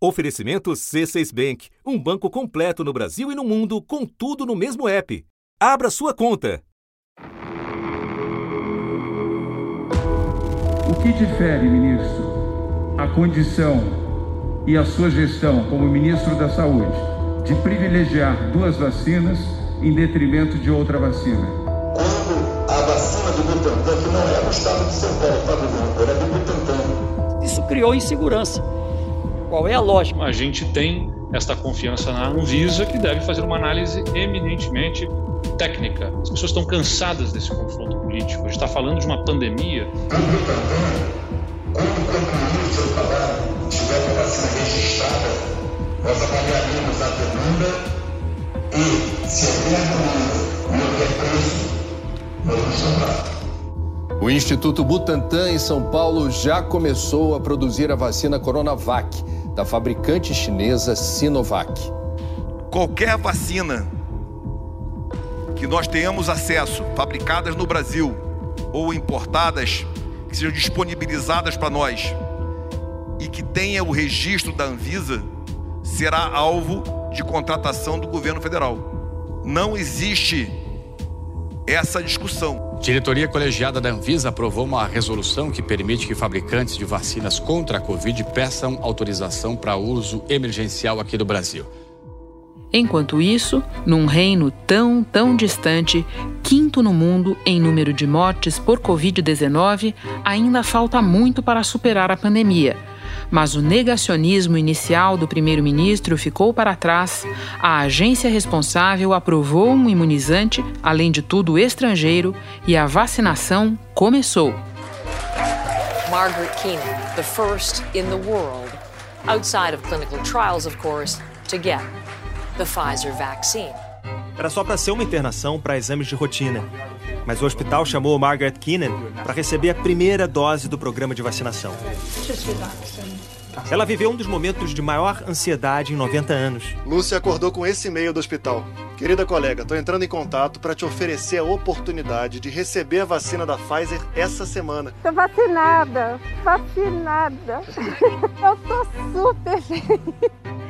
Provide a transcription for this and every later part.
Oferecimento C6 Bank, um banco completo no Brasil e no mundo, com tudo no mesmo app. Abra sua conta. O que difere, ministro, a condição e a sua gestão como ministro da Saúde de privilegiar duas vacinas em detrimento de outra vacina? Quando a vacina do Butantan, que não é do estado de São Paulo, tá, governador, é do Butantan. Isso criou insegurança qual é a lógica? A gente tem esta confiança na Anvisa, que deve fazer uma análise eminentemente técnica. As pessoas estão cansadas desse confronto político. A gente está falando de uma pandemia. Quando o seu trabalho, tiver uma vacina registrada, nós avaliaremos a demanda e, se houver demanda e houver preço, nós vamos comprar. O Instituto Butantan, em São Paulo, já começou a produzir a vacina Coronavac da fabricante chinesa Sinovac. Qualquer vacina que nós tenhamos acesso, fabricadas no Brasil ou importadas, que sejam disponibilizadas para nós e que tenha o registro da Anvisa, será alvo de contratação do governo federal. Não existe essa discussão. Diretoria colegiada da Anvisa aprovou uma resolução que permite que fabricantes de vacinas contra a Covid peçam autorização para uso emergencial aqui do Brasil. Enquanto isso, num reino tão, tão distante, quinto no mundo em número de mortes por Covid-19, ainda falta muito para superar a pandemia. Mas o negacionismo inicial do primeiro-ministro ficou para trás. A agência responsável aprovou um imunizante, além de tudo estrangeiro, e a vacinação começou. Margaret Keenan, the first in the world, outside of clinical trials, of course, to get the Pfizer vaccine. Era só para ser uma internação para exames de rotina. Mas o hospital chamou Margaret Keenan para receber a primeira dose do programa de vacinação. Ela viveu um dos momentos de maior ansiedade em 90 anos. Lúcia acordou com esse e-mail do hospital. Querida colega, estou entrando em contato para te oferecer a oportunidade de receber a vacina da Pfizer essa semana. Tô vacinada, vacinada. Eu tô super feliz.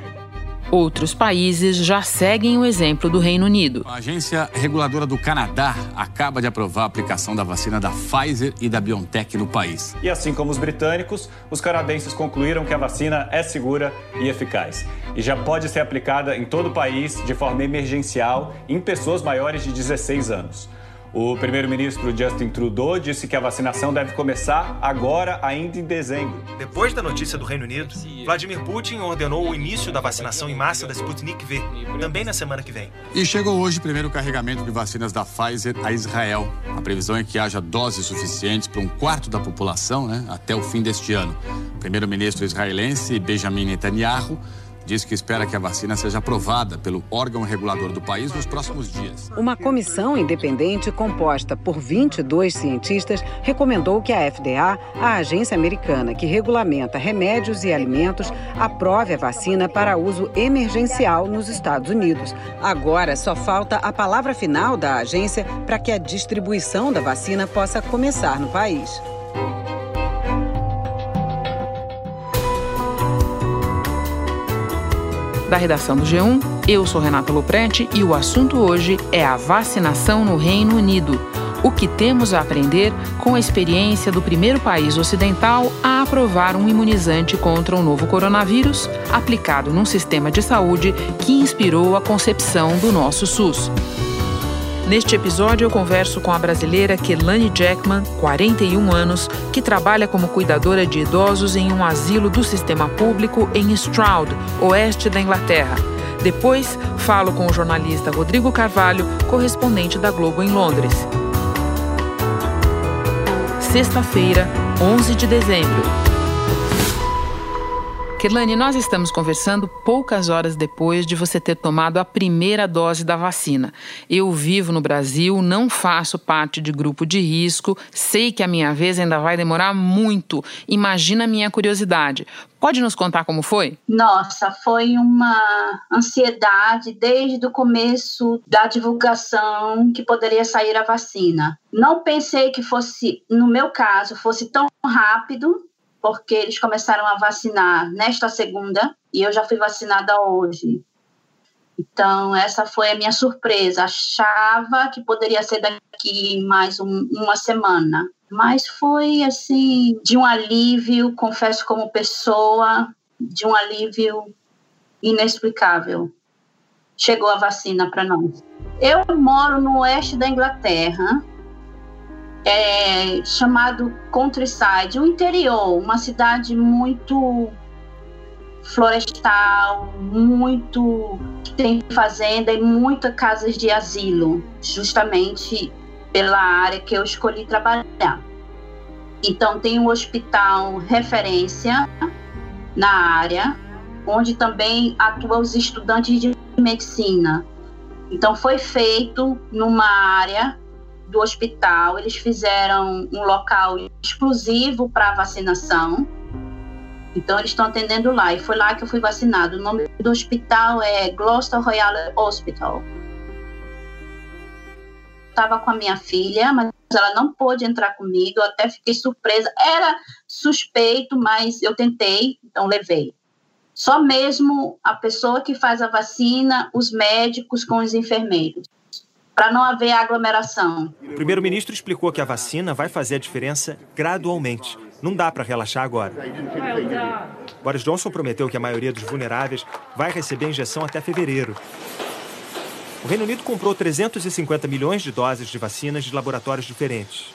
Outros países já seguem o exemplo do Reino Unido. A agência reguladora do Canadá acaba de aprovar a aplicação da vacina da Pfizer e da BioNTech no país. E assim como os britânicos, os canadenses concluíram que a vacina é segura e eficaz. E já pode ser aplicada em todo o país de forma emergencial em pessoas maiores de 16 anos. O primeiro-ministro Justin Trudeau disse que a vacinação deve começar agora, ainda em dezembro. Depois da notícia do Reino Unido, Vladimir Putin ordenou o início da vacinação em massa da Sputnik V, também na semana que vem. E chegou hoje o primeiro carregamento de vacinas da Pfizer a Israel. A previsão é que haja doses suficientes para um quarto da população né, até o fim deste ano. O primeiro-ministro israelense Benjamin Netanyahu diz que espera que a vacina seja aprovada pelo órgão regulador do país nos próximos dias. Uma comissão independente composta por 22 cientistas recomendou que a FDA, a agência americana que regulamenta remédios e alimentos, aprove a vacina para uso emergencial nos Estados Unidos. Agora só falta a palavra final da agência para que a distribuição da vacina possa começar no país. Da redação do G1, eu sou Renata Loprete e o assunto hoje é a vacinação no Reino Unido. O que temos a aprender com a experiência do primeiro país ocidental a aprovar um imunizante contra o novo coronavírus, aplicado num sistema de saúde que inspirou a concepção do nosso SUS. Neste episódio, eu converso com a brasileira Kelane Jackman, 41 anos, que trabalha como cuidadora de idosos em um asilo do sistema público em Stroud, oeste da Inglaterra. Depois, falo com o jornalista Rodrigo Carvalho, correspondente da Globo em Londres. Sexta-feira, 11 de dezembro. Kelane, nós estamos conversando poucas horas depois de você ter tomado a primeira dose da vacina. Eu vivo no Brasil, não faço parte de grupo de risco, sei que a minha vez ainda vai demorar muito. Imagina a minha curiosidade. Pode nos contar como foi? Nossa, foi uma ansiedade desde o começo da divulgação que poderia sair a vacina. Não pensei que fosse, no meu caso, fosse tão rápido porque eles começaram a vacinar nesta segunda e eu já fui vacinada hoje. Então, essa foi a minha surpresa. Achava que poderia ser daqui mais um, uma semana, mas foi assim, de um alívio, confesso, como pessoa, de um alívio inexplicável. Chegou a vacina para nós. Eu moro no oeste da Inglaterra, é, chamado Countryside, o interior, uma cidade muito florestal, muito que tem fazenda e muitas casas de asilo, justamente pela área que eu escolhi trabalhar. Então tem um hospital referência na área, onde também atuam os estudantes de medicina. Então foi feito numa área do hospital, eles fizeram um local exclusivo para vacinação então, eles estão atendendo lá. E foi lá que eu fui vacinado. O nome do hospital é Gloucester Royal Hospital. Estava com a minha filha, mas ela não pôde entrar comigo. Eu até fiquei surpresa. Era suspeito, mas eu tentei, então levei. Só mesmo a pessoa que faz a vacina, os médicos com os enfermeiros para não haver aglomeração. O primeiro-ministro explicou que a vacina vai fazer a diferença gradualmente não dá para relaxar agora. Boris Johnson prometeu que a maioria dos vulneráveis vai receber injeção até fevereiro. O Reino Unido comprou 350 milhões de doses de vacinas de laboratórios diferentes.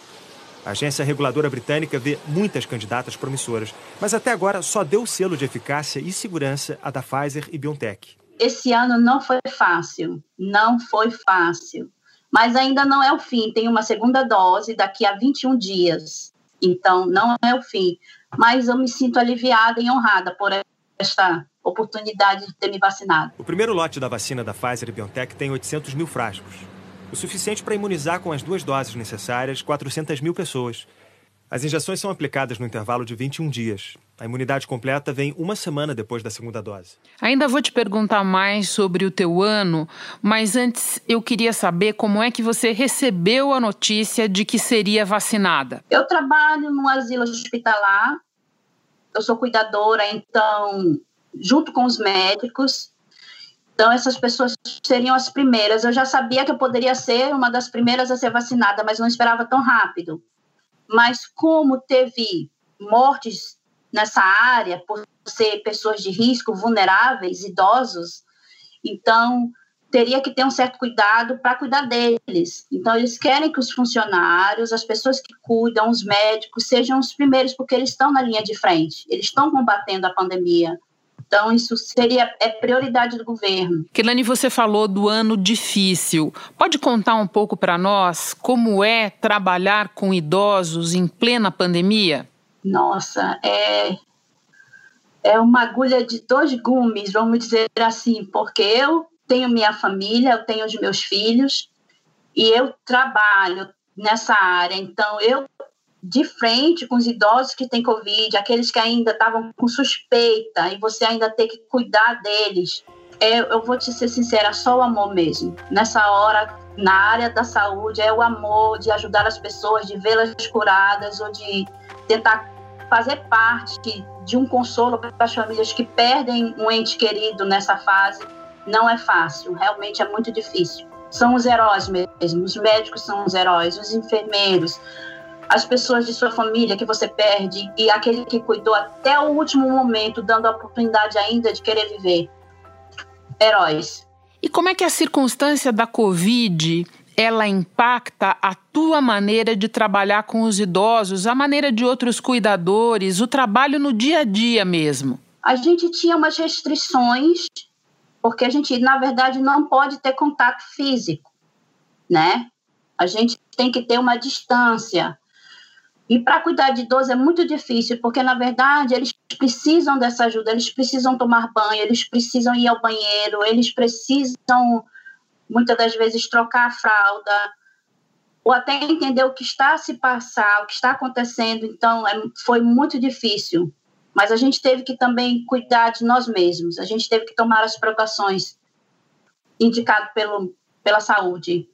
A agência reguladora britânica vê muitas candidatas promissoras, mas até agora só deu selo de eficácia e segurança a da Pfizer e BioNTech. Esse ano não foi fácil, não foi fácil. Mas ainda não é o fim, tem uma segunda dose daqui a 21 dias. Então, não é o fim. Mas eu me sinto aliviada e honrada por esta oportunidade de ter me vacinado. O primeiro lote da vacina da Pfizer e BioNTech tem 800 mil frascos. O suficiente para imunizar com as duas doses necessárias 400 mil pessoas. As injeções são aplicadas no intervalo de 21 dias. A imunidade completa vem uma semana depois da segunda dose. Ainda vou te perguntar mais sobre o teu ano, mas antes eu queria saber como é que você recebeu a notícia de que seria vacinada. Eu trabalho no asilo hospitalar, eu sou cuidadora, então, junto com os médicos, então, essas pessoas seriam as primeiras. Eu já sabia que eu poderia ser uma das primeiras a ser vacinada, mas não esperava tão rápido. Mas, como teve mortes nessa área, por ser pessoas de risco, vulneráveis, idosos, então teria que ter um certo cuidado para cuidar deles. Então, eles querem que os funcionários, as pessoas que cuidam, os médicos, sejam os primeiros, porque eles estão na linha de frente, eles estão combatendo a pandemia. Então, isso seria é prioridade do governo. Kelane, você falou do ano difícil. Pode contar um pouco para nós como é trabalhar com idosos em plena pandemia? Nossa, é, é uma agulha de dois gumes, vamos dizer assim, porque eu tenho minha família, eu tenho os meus filhos e eu trabalho nessa área, então eu de frente com os idosos que têm Covid, aqueles que ainda estavam com suspeita e você ainda tem que cuidar deles. É, eu vou te ser sincera, só o amor mesmo. Nessa hora, na área da saúde, é o amor de ajudar as pessoas, de vê-las curadas ou de tentar fazer parte de um consolo para as famílias que perdem um ente querido nessa fase não é fácil, realmente é muito difícil. São os heróis mesmo, os médicos são os heróis, os enfermeiros, as pessoas de sua família que você perde e aquele que cuidou até o último momento, dando a oportunidade ainda de querer viver. Heróis. E como é que a circunstância da Covid ela impacta a tua maneira de trabalhar com os idosos, a maneira de outros cuidadores, o trabalho no dia a dia mesmo? A gente tinha umas restrições, porque a gente, na verdade, não pode ter contato físico, né? A gente tem que ter uma distância. E para cuidar de idoso é muito difícil, porque, na verdade, eles precisam dessa ajuda, eles precisam tomar banho, eles precisam ir ao banheiro, eles precisam muitas das vezes trocar a fralda, ou até entender o que está a se passar, o que está acontecendo. Então, é, foi muito difícil. Mas a gente teve que também cuidar de nós mesmos, a gente teve que tomar as precauções indicadas pelo, pela saúde,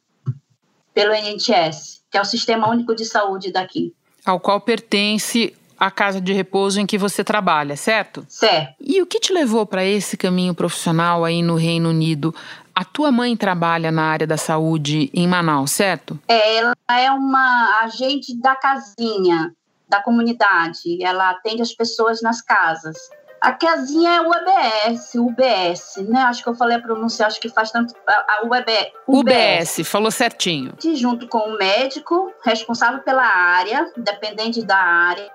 pelo INSS, que é o Sistema Único de Saúde daqui. Ao qual pertence a casa de repouso em que você trabalha, certo? Certo. E o que te levou para esse caminho profissional aí no Reino Unido? A tua mãe trabalha na área da saúde em Manaus, certo? É, ela é uma agente da casinha, da comunidade. Ela atende as pessoas nas casas. A casinha é o UBS, UBS, né? Acho que eu falei a pronúncia, acho que faz tanto. A UBS, UBS, falou certinho. Junto com o médico responsável pela área, dependente da área,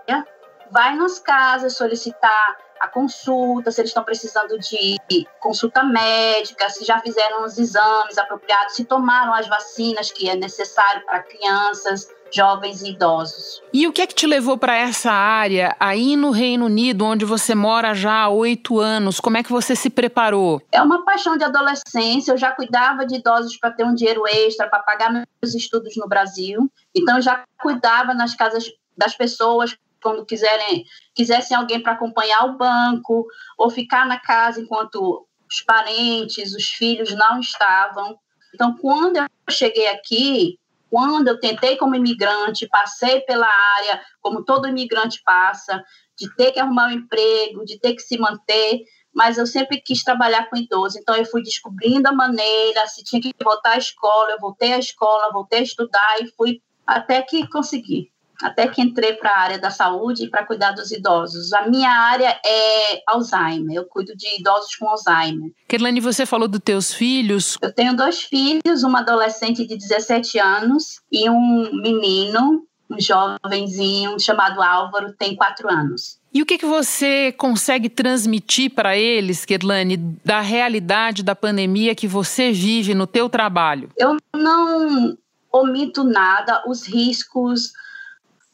vai nas casas solicitar a consulta, se eles estão precisando de consulta médica, se já fizeram os exames apropriados, se tomaram as vacinas que é necessário para crianças, jovens e idosos. E o que é que te levou para essa área aí no Reino Unido, onde você mora já há oito anos? Como é que você se preparou? É uma paixão de adolescência. Eu já cuidava de idosos para ter um dinheiro extra para pagar meus estudos no Brasil. Então, eu já cuidava nas casas das pessoas quando quiserem, quisessem alguém para acompanhar o banco ou ficar na casa enquanto os parentes, os filhos não estavam. Então, quando eu cheguei aqui, quando eu tentei como imigrante, passei pela área como todo imigrante passa, de ter que arrumar um emprego, de ter que se manter, mas eu sempre quis trabalhar com idosos. Então eu fui descobrindo a maneira, se tinha que voltar à escola, eu voltei à escola, voltei a estudar e fui até que consegui até que entrei para a área da saúde para cuidar dos idosos. A minha área é Alzheimer, eu cuido de idosos com Alzheimer. Kerlane, você falou dos teus filhos. Eu tenho dois filhos, uma adolescente de 17 anos e um menino, um jovenzinho chamado Álvaro, tem 4 anos. E o que, que você consegue transmitir para eles, Kerlane, da realidade da pandemia que você vive no teu trabalho? Eu não omito nada, os riscos,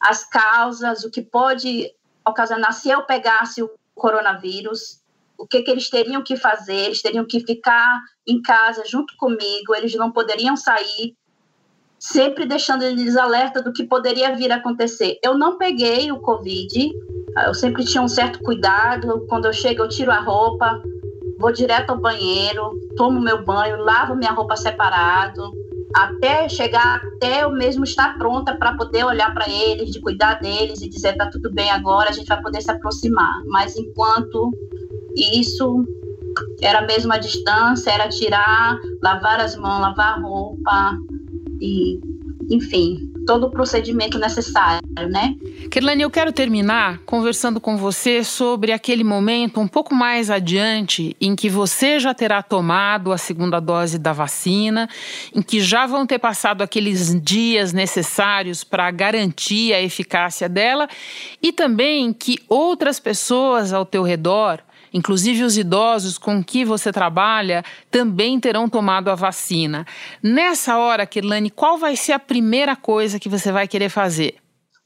as causas, o que pode ocasionar se eu pegasse o coronavírus, o que, que eles teriam que fazer, eles teriam que ficar em casa junto comigo, eles não poderiam sair, sempre deixando eles alerta do que poderia vir a acontecer. Eu não peguei o Covid, eu sempre tinha um certo cuidado, quando eu chego eu tiro a roupa, vou direto ao banheiro, tomo meu banho, lavo minha roupa separado, até chegar, até eu mesmo estar pronta para poder olhar para eles, de cuidar deles e dizer tá tudo bem agora, a gente vai poder se aproximar. Mas enquanto isso era a mesma distância, era tirar, lavar as mãos, lavar a roupa e, enfim, todo o procedimento necessário, né? Kerlane, eu quero terminar conversando com você sobre aquele momento um pouco mais adiante em que você já terá tomado a segunda dose da vacina, em que já vão ter passado aqueles dias necessários para garantir a eficácia dela e também que outras pessoas ao teu redor Inclusive, os idosos com que você trabalha também terão tomado a vacina. Nessa hora, Kirlane, qual vai ser a primeira coisa que você vai querer fazer?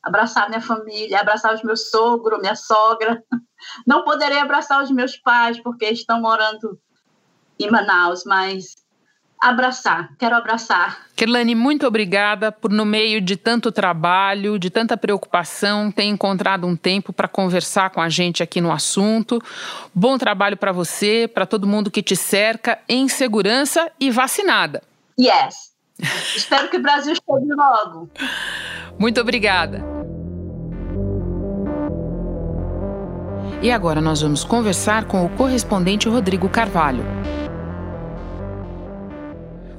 Abraçar minha família, abraçar os meus sogros, minha sogra. Não poderei abraçar os meus pais porque estão morando em Manaus, mas abraçar, quero abraçar. Kerlane, muito obrigada por, no meio de tanto trabalho, de tanta preocupação, ter encontrado um tempo para conversar com a gente aqui no assunto. Bom trabalho para você, para todo mundo que te cerca, em segurança e vacinada. Yes. Espero que o Brasil chegue logo. Muito obrigada. E agora nós vamos conversar com o correspondente Rodrigo Carvalho.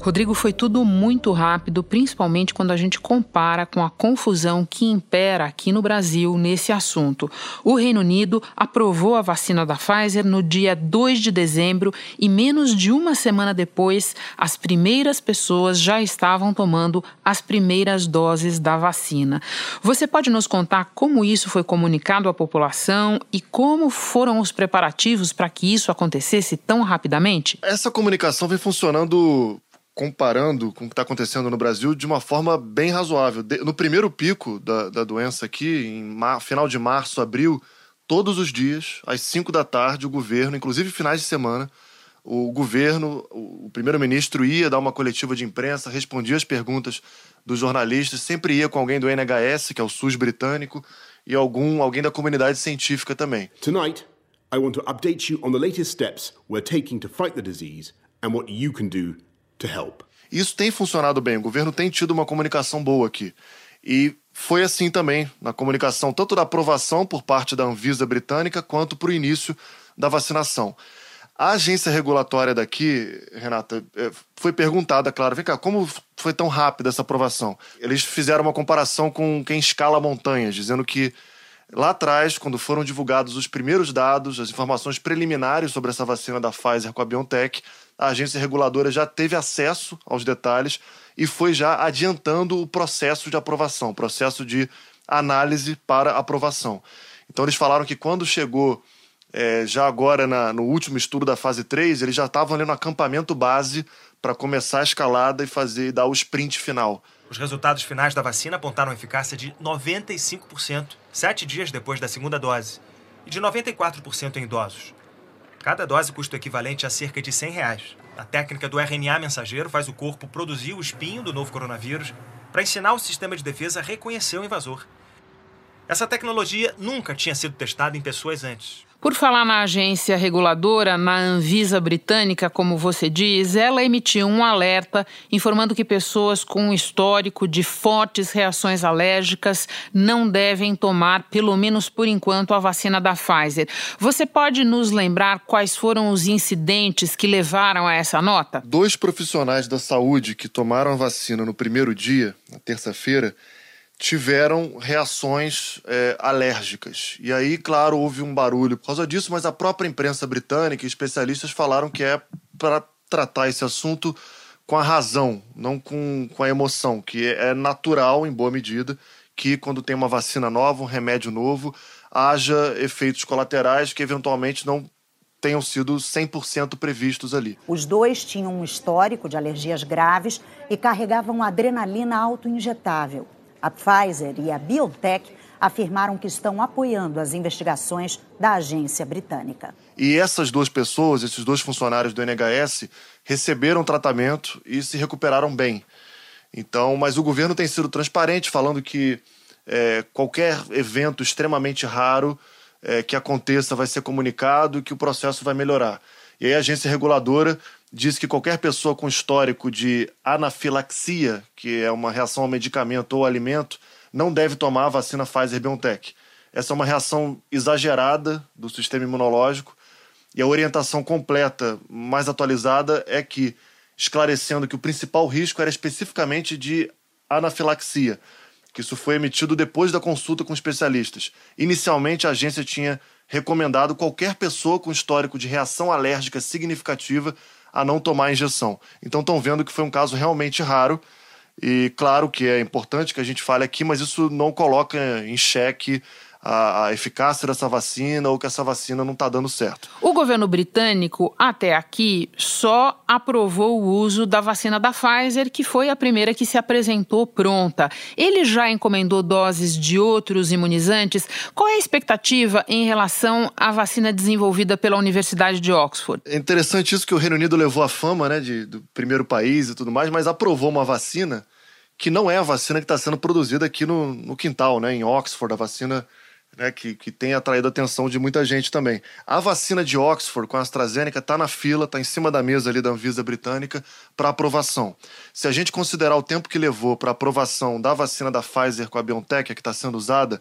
Rodrigo, foi tudo muito rápido, principalmente quando a gente compara com a confusão que impera aqui no Brasil nesse assunto. O Reino Unido aprovou a vacina da Pfizer no dia 2 de dezembro e, menos de uma semana depois, as primeiras pessoas já estavam tomando as primeiras doses da vacina. Você pode nos contar como isso foi comunicado à população e como foram os preparativos para que isso acontecesse tão rapidamente? Essa comunicação vem funcionando comparando com o que está acontecendo no Brasil de uma forma bem razoável. No primeiro pico da, da doença aqui, em mar, final de março, abril, todos os dias, às 5 da tarde, o governo, inclusive finais de semana, o governo, o primeiro-ministro ia dar uma coletiva de imprensa, respondia as perguntas dos jornalistas, sempre ia com alguém do NHS, que é o SUS britânico, e algum alguém da comunidade científica também. Tonight, I want to update you on the latest steps we're taking to fight the disease and what you can do to help. Isso tem funcionado bem, o governo tem tido uma comunicação boa aqui. E foi assim também na comunicação, tanto da aprovação por parte da Anvisa britânica, quanto para o início da vacinação. A agência regulatória daqui, Renata, é, foi perguntada, claro, vem cá, como foi tão rápida essa aprovação? Eles fizeram uma comparação com quem escala montanhas, dizendo que lá atrás, quando foram divulgados os primeiros dados, as informações preliminares sobre essa vacina da Pfizer com a BioNTech, a agência reguladora já teve acesso aos detalhes e foi já adiantando o processo de aprovação, processo de análise para aprovação. Então eles falaram que quando chegou é, já agora na, no último estudo da fase 3, eles já estavam ali no acampamento base para começar a escalada e fazer dar o sprint final. Os resultados finais da vacina apontaram eficácia de 95%, sete dias depois da segunda dose, e de 94% em idosos. Cada dose custa o equivalente a cerca de 100 reais. A técnica do RNA mensageiro faz o corpo produzir o espinho do novo coronavírus para ensinar o sistema de defesa a reconhecer o invasor. Essa tecnologia nunca tinha sido testada em pessoas antes. Por falar na agência reguladora, na Anvisa britânica, como você diz, ela emitiu um alerta informando que pessoas com histórico de fortes reações alérgicas não devem tomar, pelo menos por enquanto, a vacina da Pfizer. Você pode nos lembrar quais foram os incidentes que levaram a essa nota? Dois profissionais da saúde que tomaram a vacina no primeiro dia, na terça-feira, tiveram reações é, alérgicas. E aí, claro, houve um barulho por causa disso, mas a própria imprensa britânica e especialistas falaram que é para tratar esse assunto com a razão, não com, com a emoção, que é natural, em boa medida, que quando tem uma vacina nova, um remédio novo, haja efeitos colaterais que eventualmente não tenham sido 100% previstos ali. Os dois tinham um histórico de alergias graves e carregavam adrenalina autoinjetável. A Pfizer e a BioNTech afirmaram que estão apoiando as investigações da agência britânica. E essas duas pessoas, esses dois funcionários do NHS, receberam tratamento e se recuperaram bem. Então, mas o governo tem sido transparente, falando que é, qualquer evento extremamente raro é, que aconteça vai ser comunicado e que o processo vai melhorar. E aí a agência reguladora diz que qualquer pessoa com histórico de anafilaxia, que é uma reação ao medicamento ou alimento, não deve tomar a vacina Pfizer-BioNTech. Essa é uma reação exagerada do sistema imunológico e a orientação completa, mais atualizada, é que, esclarecendo que o principal risco era especificamente de anafilaxia, que isso foi emitido depois da consulta com especialistas. Inicialmente, a agência tinha recomendado qualquer pessoa com histórico de reação alérgica significativa a não tomar a injeção. Então estão vendo que foi um caso realmente raro. E claro que é importante que a gente fale aqui, mas isso não coloca em xeque a, a, eficácia dessa vacina ou que essa vacina não está dando certo. O governo britânico, até aqui, só aprovou o uso da vacina da Pfizer, que foi a primeira que se apresentou pronta. Ele já encomendou doses de outros imunizantes. Qual é a expectativa em relação à vacina desenvolvida pela Universidade de Oxford? É interessante isso que o Reino Unido levou a fama né, de, do primeiro país e tudo mais, mas aprovou uma vacina que não é a vacina que está sendo produzida aqui no, no quintal, né, em Oxford, a vacina né, que, que tem atraído a atenção de muita gente também. A vacina de Oxford com a AstraZeneca está na fila, está em cima da mesa ali da Anvisa britânica para aprovação. Se a gente considerar o tempo que levou para aprovação da vacina da Pfizer com a BioNTech, que está sendo usada,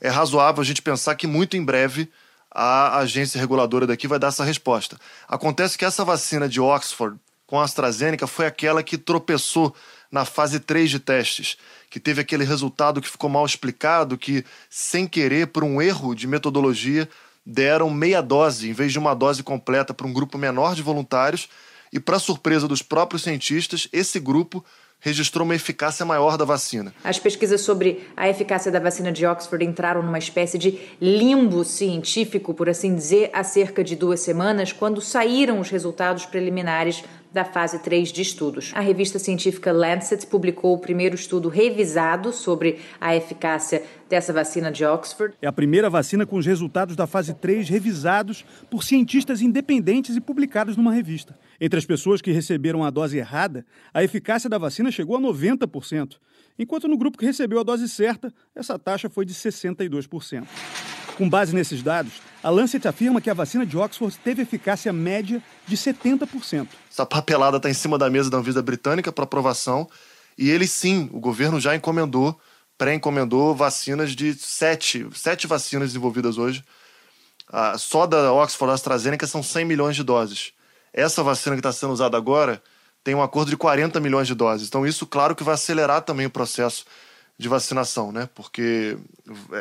é razoável a gente pensar que muito em breve a agência reguladora daqui vai dar essa resposta. Acontece que essa vacina de Oxford com a AstraZeneca foi aquela que tropeçou na fase 3 de testes que teve aquele resultado que ficou mal explicado, que, sem querer, por um erro de metodologia, deram meia dose em vez de uma dose completa para um grupo menor de voluntários. E, para surpresa dos próprios cientistas, esse grupo registrou uma eficácia maior da vacina. As pesquisas sobre a eficácia da vacina de Oxford entraram numa espécie de limbo científico, por assim dizer, há cerca de duas semanas, quando saíram os resultados preliminares da fase 3 de estudos. A revista científica Lancet publicou o primeiro estudo revisado sobre a eficácia dessa vacina de Oxford. É a primeira vacina com os resultados da fase 3 revisados por cientistas independentes e publicados numa revista. Entre as pessoas que receberam a dose errada, a eficácia da vacina chegou a 90%, enquanto no grupo que recebeu a dose certa, essa taxa foi de 62%. Com base nesses dados, a Lancet afirma que a vacina de Oxford teve eficácia média de 70%. Essa papelada está em cima da mesa da Anvisa britânica para aprovação e ele sim, o governo já encomendou pré-encomendou vacinas de sete, sete vacinas desenvolvidas hoje. Ah, só da Oxford AstraZeneca são 100 milhões de doses. Essa vacina que está sendo usada agora tem um acordo de 40 milhões de doses. Então, isso, claro, que vai acelerar também o processo de vacinação, né? Porque.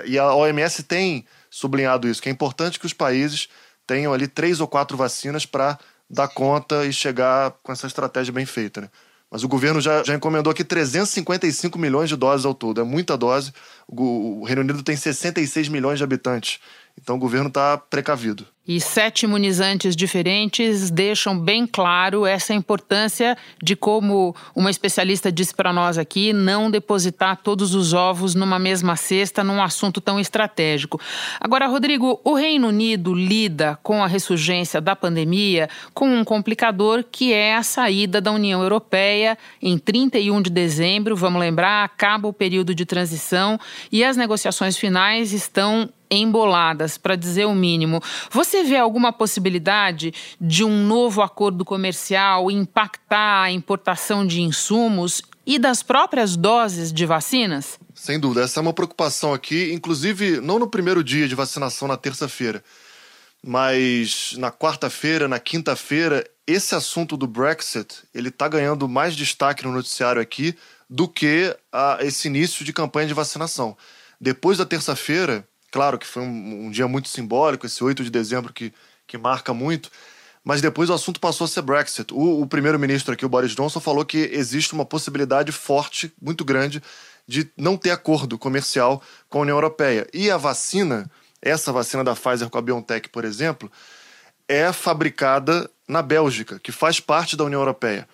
E a OMS tem sublinhado isso, que é importante que os países tenham ali três ou quatro vacinas para dar conta e chegar com essa estratégia bem feita, né? Mas o governo já, já encomendou aqui 355 milhões de doses ao todo. É muita dose. O, o Reino Unido tem 66 milhões de habitantes. Então o governo está precavido. E sete imunizantes diferentes deixam bem claro essa importância de como uma especialista disse para nós aqui, não depositar todos os ovos numa mesma cesta num assunto tão estratégico. Agora, Rodrigo, o Reino Unido lida com a ressurgência da pandemia com um complicador que é a saída da União Europeia em 31 de dezembro. Vamos lembrar, acaba o período de transição e as negociações finais estão emboladas, para dizer o mínimo. Você vê alguma possibilidade de um novo acordo comercial impactar a importação de insumos e das próprias doses de vacinas? Sem dúvida, essa é uma preocupação aqui, inclusive não no primeiro dia de vacinação, na terça-feira, mas na quarta-feira, na quinta-feira, esse assunto do Brexit ele está ganhando mais destaque no noticiário aqui do que a, esse início de campanha de vacinação. Depois da terça-feira, Claro que foi um, um dia muito simbólico, esse 8 de dezembro que, que marca muito, mas depois o assunto passou a ser Brexit. O, o primeiro-ministro aqui, o Boris Johnson, falou que existe uma possibilidade forte, muito grande, de não ter acordo comercial com a União Europeia. E a vacina, essa vacina da Pfizer com a BioNTech, por exemplo, é fabricada na Bélgica, que faz parte da União Europeia.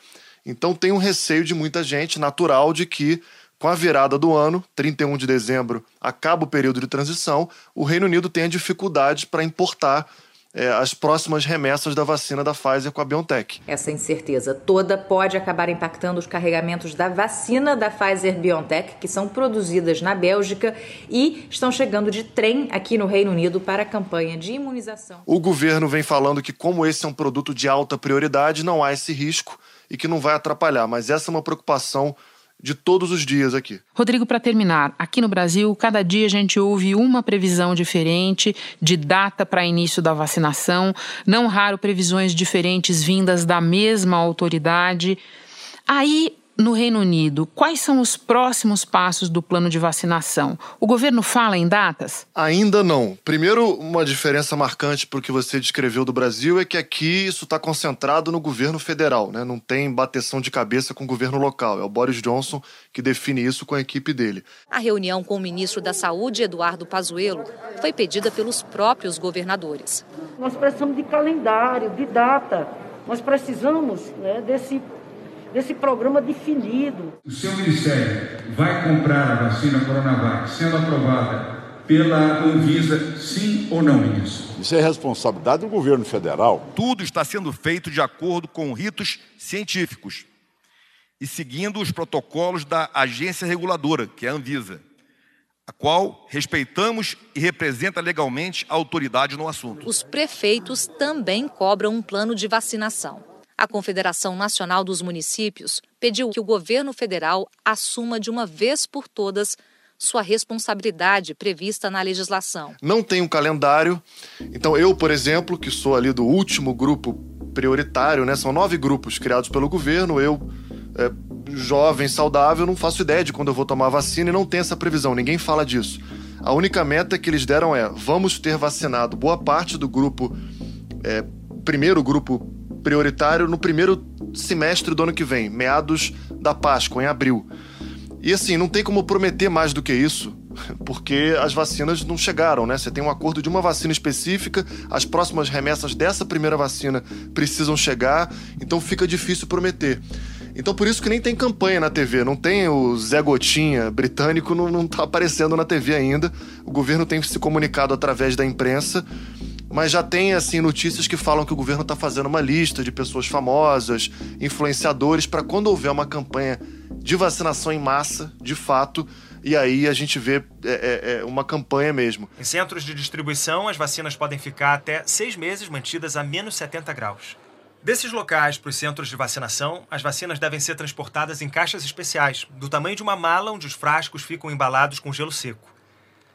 Então tem um receio de muita gente, natural, de que com a virada do ano, 31 de dezembro, acaba o período de transição, o Reino Unido tem dificuldades para importar é, as próximas remessas da vacina da Pfizer com a BioNTech. Essa incerteza toda pode acabar impactando os carregamentos da vacina da Pfizer BioNTech, que são produzidas na Bélgica e estão chegando de trem aqui no Reino Unido para a campanha de imunização. O governo vem falando que, como esse é um produto de alta prioridade, não há esse risco e que não vai atrapalhar, mas essa é uma preocupação de todos os dias aqui. Rodrigo, para terminar, aqui no Brasil, cada dia a gente ouve uma previsão diferente de data para início da vacinação, não raro previsões diferentes vindas da mesma autoridade. Aí no Reino Unido, quais são os próximos passos do plano de vacinação? O governo fala em datas? Ainda não. Primeiro, uma diferença marcante para o que você descreveu do Brasil é que aqui isso está concentrado no governo federal, né? não tem bateção de cabeça com o governo local. É o Boris Johnson que define isso com a equipe dele. A reunião com o ministro da Saúde, Eduardo Pazuello, foi pedida pelos próprios governadores. Nós precisamos de calendário, de data. Nós precisamos né, desse desse programa definido. O seu ministério vai comprar a vacina Coronavac, sendo aprovada pela Anvisa, sim ou não, ministro? Isso é responsabilidade do governo federal. Tudo está sendo feito de acordo com ritos científicos e seguindo os protocolos da agência reguladora, que é a Anvisa, a qual respeitamos e representa legalmente a autoridade no assunto. Os prefeitos também cobram um plano de vacinação. A Confederação Nacional dos Municípios pediu que o governo federal assuma de uma vez por todas sua responsabilidade prevista na legislação. Não tem um calendário. Então, eu, por exemplo, que sou ali do último grupo prioritário, né? São nove grupos criados pelo governo. Eu, é, jovem, saudável, não faço ideia de quando eu vou tomar vacina e não tem essa previsão. Ninguém fala disso. A única meta que eles deram é: vamos ter vacinado boa parte do grupo, é, primeiro grupo prioritário no primeiro semestre do ano que vem, meados da Páscoa, em abril. E assim, não tem como prometer mais do que isso, porque as vacinas não chegaram, né? Você tem um acordo de uma vacina específica, as próximas remessas dessa primeira vacina precisam chegar, então fica difícil prometer. Então por isso que nem tem campanha na TV, não tem o Zé Gotinha britânico, não, não tá aparecendo na TV ainda. O governo tem se comunicado através da imprensa mas já tem assim notícias que falam que o governo está fazendo uma lista de pessoas famosas, influenciadores, para quando houver uma campanha de vacinação em massa, de fato, e aí a gente vê é, é, é, uma campanha mesmo. Em centros de distribuição, as vacinas podem ficar até seis meses mantidas a menos 70 graus. Desses locais para os centros de vacinação, as vacinas devem ser transportadas em caixas especiais, do tamanho de uma mala, onde os frascos ficam embalados com gelo seco.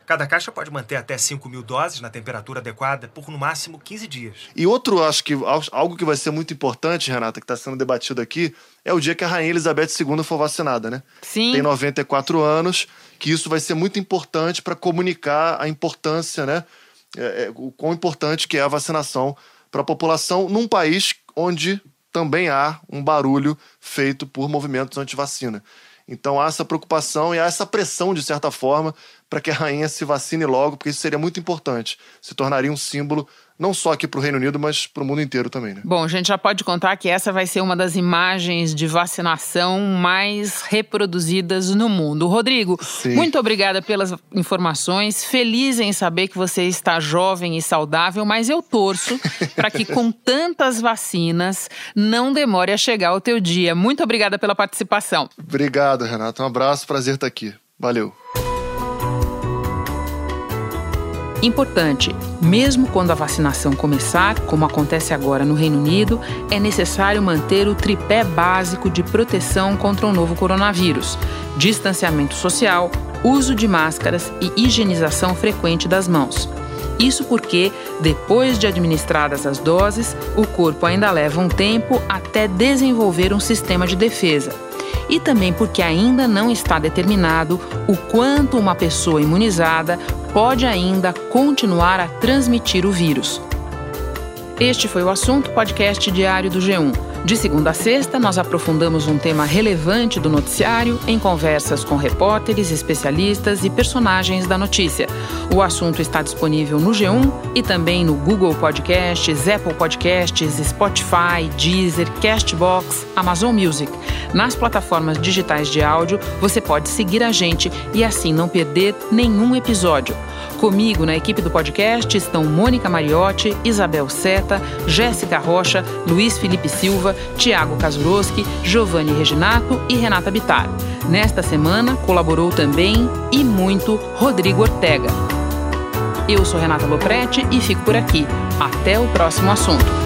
Cada caixa pode manter até 5 mil doses na temperatura adequada por no máximo 15 dias. E outro, acho que algo que vai ser muito importante, Renata, que está sendo debatido aqui, é o dia que a Rainha Elizabeth II for vacinada, né? Sim. Tem 94 anos, que isso vai ser muito importante para comunicar a importância, né? É, é, o quão importante que é a vacinação para a população num país onde também há um barulho feito por movimentos anti-vacina. Então há essa preocupação e há essa pressão, de certa forma, para que a rainha se vacine logo, porque isso seria muito importante. Se tornaria um símbolo não só aqui para o Reino Unido, mas para o mundo inteiro também. Né? Bom, a gente já pode contar que essa vai ser uma das imagens de vacinação mais reproduzidas no mundo. Rodrigo, Sim. muito obrigada pelas informações. Feliz em saber que você está jovem e saudável, mas eu torço para que com tantas vacinas não demore a chegar o teu dia. Muito obrigada pela participação. Obrigado, Renato. Um abraço, prazer estar aqui. Valeu. Importante, mesmo quando a vacinação começar, como acontece agora no Reino Unido, é necessário manter o tripé básico de proteção contra o novo coronavírus: distanciamento social, uso de máscaras e higienização frequente das mãos. Isso porque, depois de administradas as doses, o corpo ainda leva um tempo até desenvolver um sistema de defesa e também porque ainda não está determinado o quanto uma pessoa imunizada pode ainda continuar a transmitir o vírus. Este foi o assunto podcast diário do G1. De segunda a sexta, nós aprofundamos um tema relevante do noticiário em conversas com repórteres, especialistas e personagens da notícia. O assunto está disponível no G1 e também no Google Podcasts, Apple Podcasts, Spotify, Deezer, Castbox, Amazon Music. Nas plataformas digitais de áudio, você pode seguir a gente e assim não perder nenhum episódio. Comigo na equipe do podcast estão Mônica Mariotti, Isabel Seta, Jéssica Rocha, Luiz Felipe Silva, Tiago Kazuroski, Giovanni Reginato e Renata Bitar. Nesta semana colaborou também e muito Rodrigo Ortega. Eu sou Renata Loprete e fico por aqui. Até o próximo assunto.